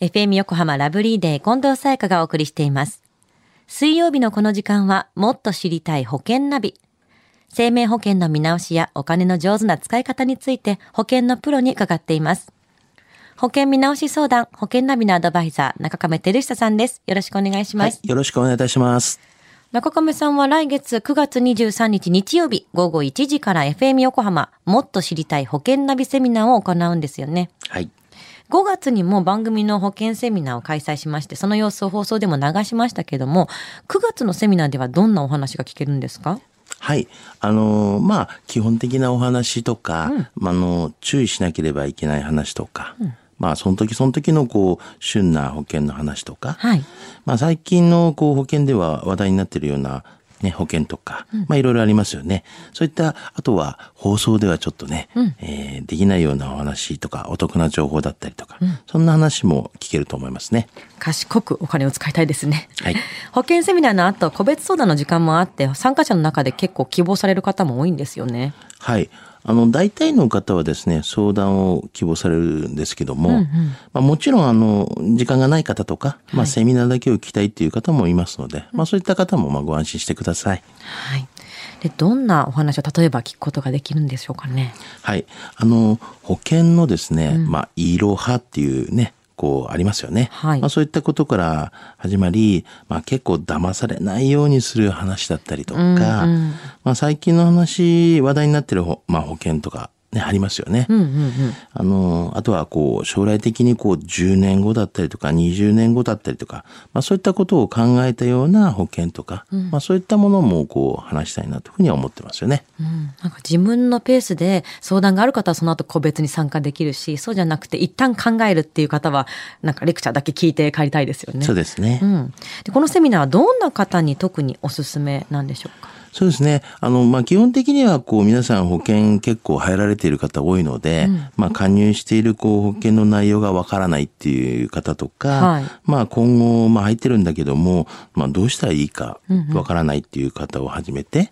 FM 横浜ラブリーデー近藤沙耶香がお送りしています。水曜日のこの時間はもっと知りたい保険ナビ。生命保険の見直しやお金の上手な使い方について保険のプロに伺っています。保険見直し相談、保険ナビのアドバイザー、中亀照久さんです。よろしくお願いします。はい、よろしくお願いいたします。中亀さんは来月9月23日日曜日午後1時から FM 横浜もっと知りたい保険ナビセミナーを行うんですよね。はい。5月にも番組の保険セミナーを開催しまして、その様子を放送でも流しましたけども、9月のセミナーではどんなお話が聞けるんですか？はい。あのーまあ、基本的なお話とか、まあ、あの、注意しなければいけない話とか、まあ、その時その時の、こう、旬な保険の話とか、はい。まあ、最近の、こう、保険では話題になっているような、ね、保険とか、まあ、いろいろありますよね。そういった、あとは、放送ではちょっとね、えーできないようなお話とか、お得な情報だったりとか、そんな話も聞けると思いますね。賢くお金を使いたいですね。はい。保険セミナーの後、個別相談の時間もあって、参加者の中で結構希望される方も多いんですよね。はい。あの、大体の方はですね、相談を希望されるんですけども、まあ、もちろん、あの、時間がない方とか、まあ、セミナーだけを聞きたいっていう方もいますので、まあ、そういった方も、まあ、ご安心してください。はい。で、どんなお話を例えば聞くことができるんでしょうかね？はい。あの、保険のですね、まあ、いろはっていうね、こう、ありますよね。はいまあ、そういったことから始まり、まあ、結構騙されないようにする話だったりとか、まあ、最近の話、話題になってるほ、まあ、保険とか、ね、ありますよね。うんうんうん。あの、あとはこう、将来的にこう、10年後だったりとか、20年後だったりとか、まあそういったことを考えたような保険とか、まあそういったものもこう、話したいなというふうには思ってますよね。うん、なんか自分のペースで相談がある方はその後個別に参加できるし、そうじゃなくて一旦考えるっていう方は、なんかレクチャーだけ聞いて帰りたいですよね。そうですね。うん、でこのセミナーはどんな方に特におすすめなんでしょうか？そうですね。あの、まあ、基本的には、こう、皆さん保険結構入られている方多いので、まあ、加入している、こう、保険の内容がわからないっていう方とか、はい。まあ、今後、まあ、入ってるんだけども、まあ、どうしたらいいかわからないっていう方を始めて、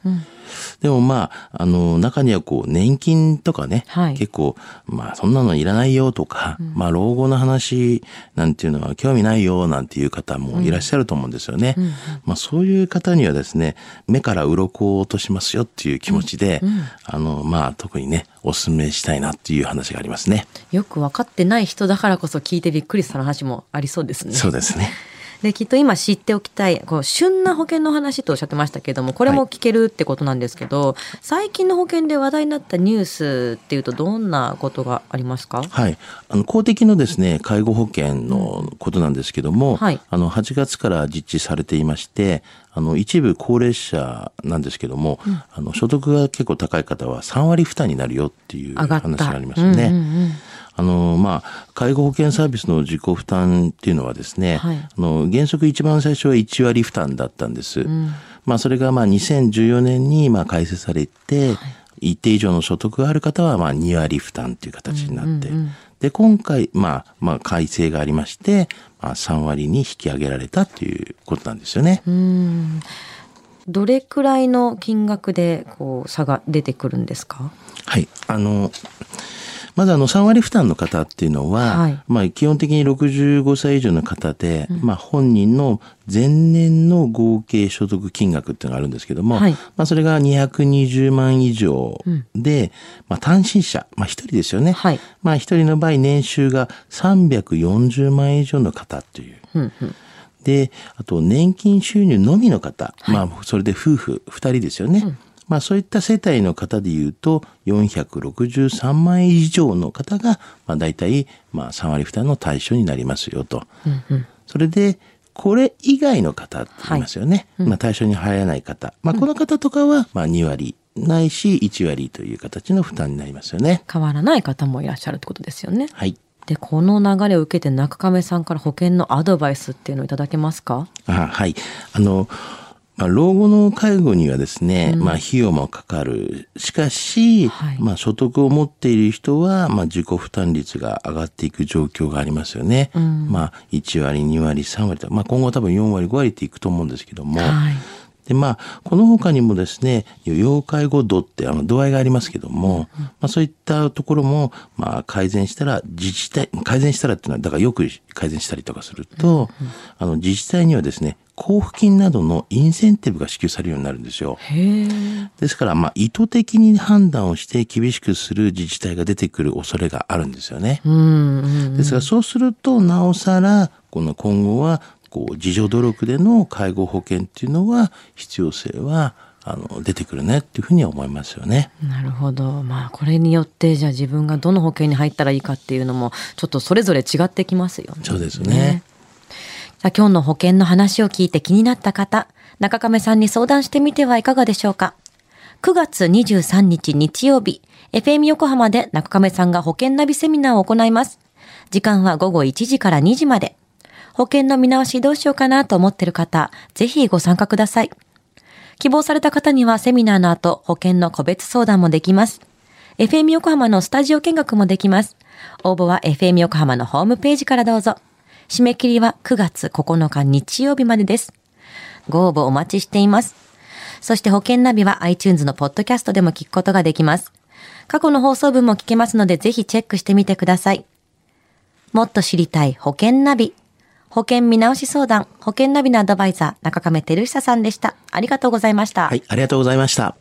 でもまあ、あの、中にはこう、年金とかね、はい結構、まあ、そんなのいらないよとか、まあ、老後の話なんていうのは興味ないよなんていう方もいらっしゃると思うんですよね。まあ、そういう方にはですね、目から鱗を落としますよっていう気持ちで、あの、まあ、特にね、お勧めしたいなっていう話がありますね。よく分かってない人だからこそ聞いてびっくりする話もありそうですね。そうですね。できっと今知っておきたいこう旬な保険の話とおっしゃってましたけどもこれも聞けるってことなんですけど、最近の保険で話題になったニュースっていうとどんなことがありますか？はい。あの、公的のですね、介護保険のことなんですけども、はい。あの、8月から実施されていまして、あの、一部高齢者なんですけども、あの、所得が結構高い方は3割負担になるよっていう話がありますよね。うんうんうんあの、まあ、介護保険サービスの自己負担っていうのはですね、はい。あの、原則一番最初は1割負担だったんです。まあ、それがまあ、2014年にまあ、改正されて、一定以上の所得がある方はまあ、2割負担という形になって、で、今回、まあ、まあ、改正がありまして、まあ、3割に引き上げられたということなんですよね。うん。どれくらいの金額でこう差が出てくるんですか？はい。あの、まずあの3割負担の方っていうのは、はい。まあ基本的に65歳以上の方で、まあ本人の前年の合計所得金額っていうのがあるんですけども、はい。まあそれが220万以上で、まあ単身者、まあ一人ですよね。はい。まあ一人の場合年収が340万円以上の方という。うんうん。で、あと年金収入のみの方、まあそれで夫婦2人ですよね。まあそういった世帯の方でいうと463万円以上の方が、まあ大体まあ3割負担の対象になりますよと。それで、これ以外の方って言いますよね。まあ対象に入らない方。まあこの方とかはまあ2割ないし1割という形の負担になりますよね。変わらない方もいらっしゃるってことですよね。はい。でこの流れを受けて中亀さんから保険のアドバイスっていうのをいただけますか？あはい。あの、まあ、老後の介護にはですね、まあ、費用もかかる。しかし、はい。まあ、所得を持っている人は、まあ、自己負担率が上がっていく状況がありますよね。まあ、1割、2割、3割と、まあ、今後多分4割、5割っていくと思うんですけども、はい。で、まあ、この他にもですね、要介護度ってあの度合いがありますけども、まあそういったところも、まあ改善したら自治体、改善したらっていうのは、だからよく改善したりとかすると、あの自治体にはですね、交付金などのインセンティブが支給されるようになるんですよ。ですから、まあ、意図的に判断をして厳しくする自治体が出てくる恐れがあるんですよね。ですから、そうすると、なおさら、この今後は、こう、自助努力での介護保険っていうのは、必要性は、あの出てくるねっていうふうには思いますよね。なるほど。まあこれによってじゃあ自分がどの保険に入ったらいいかっていうのもちょっとそれぞれ違ってきますよね。そうですね。さあ今日の保険の話を聞いて気になった方、中亀さんに相談してみてはいかがでしょうか。9月23日日曜日、FM 横浜で中亀さんが保険ナビセミナーを行います。時間は午後1時から2時まで。保険の見直しどうしようかなと思っている方、ぜひご参加ください。希望された方にはセミナーの後、保険の個別相談もできます。FM 横浜のスタジオ見学もできます。応募は FM 横浜のホームページからどうぞ。締め切りは9月9日日曜日までです。ご応募お待ちしています。そして保険ナビは iTunes のポッドキャストでも聞くことができます。過去の放送分も聞けますのでぜひチェックしてみてください。もっと知りたい保険ナビ。保険見直し相談、保険ナビのアドバイザー、中亀照久さんでした。ありがとうございました。はい、ありがとうございました。